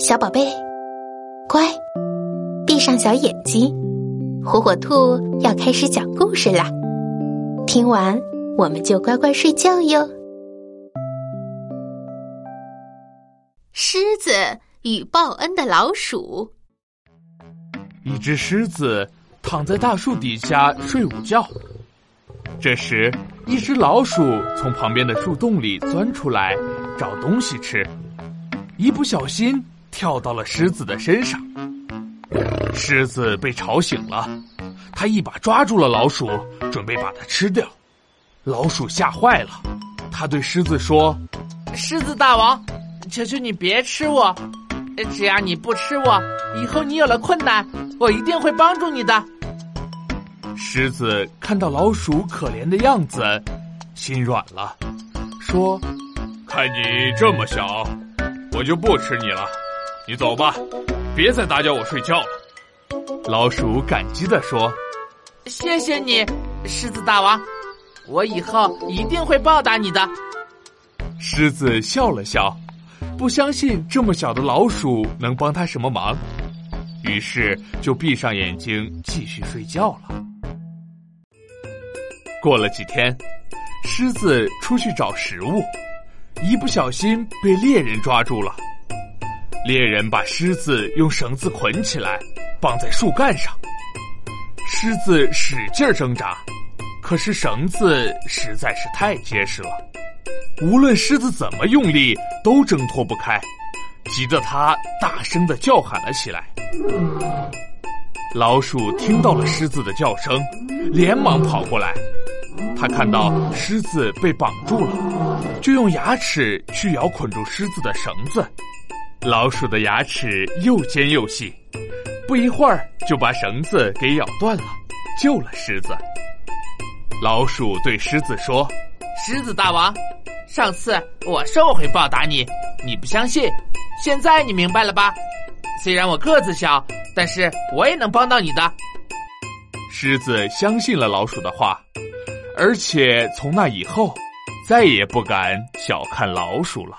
小宝贝，乖，闭上小眼睛，火火兔要开始讲故事啦。听完我们就乖乖睡觉哟。狮子与报恩的老鼠。一只狮子躺在大树底下睡午觉，这时，一只老鼠从旁边的树洞里钻出来，找东西吃，一不小心。跳到了狮子的身上，狮子被吵醒了，他一把抓住了老鼠，准备把它吃掉。老鼠吓坏了，他对狮子说：“狮子大王，求求你别吃我，只要你不吃我，以后你有了困难，我一定会帮助你的。”狮子看到老鼠可怜的样子，心软了，说：“看你这么小，我就不吃你了。”你走吧，别再打搅我睡觉了。老鼠感激地说：“谢谢你，狮子大王，我以后一定会报答你的。”狮子笑了笑，不相信这么小的老鼠能帮他什么忙，于是就闭上眼睛继续睡觉了。过了几天，狮子出去找食物，一不小心被猎人抓住了。猎人把狮子用绳子捆起来，绑在树干上。狮子使劲挣扎，可是绳子实在是太结实了，无论狮子怎么用力，都挣脱不开，急得它大声的叫喊了起来。老鼠听到了狮子的叫声，连忙跑过来，他看到狮子被绑住了，就用牙齿去咬捆住狮子的绳子。老鼠的牙齿又尖又细，不一会儿就把绳子给咬断了，救了狮子。老鼠对狮子说：“狮子大王，上次我说我会报答你，你不相信，现在你明白了吧？虽然我个子小，但是我也能帮到你的。”狮子相信了老鼠的话，而且从那以后，再也不敢小看老鼠了。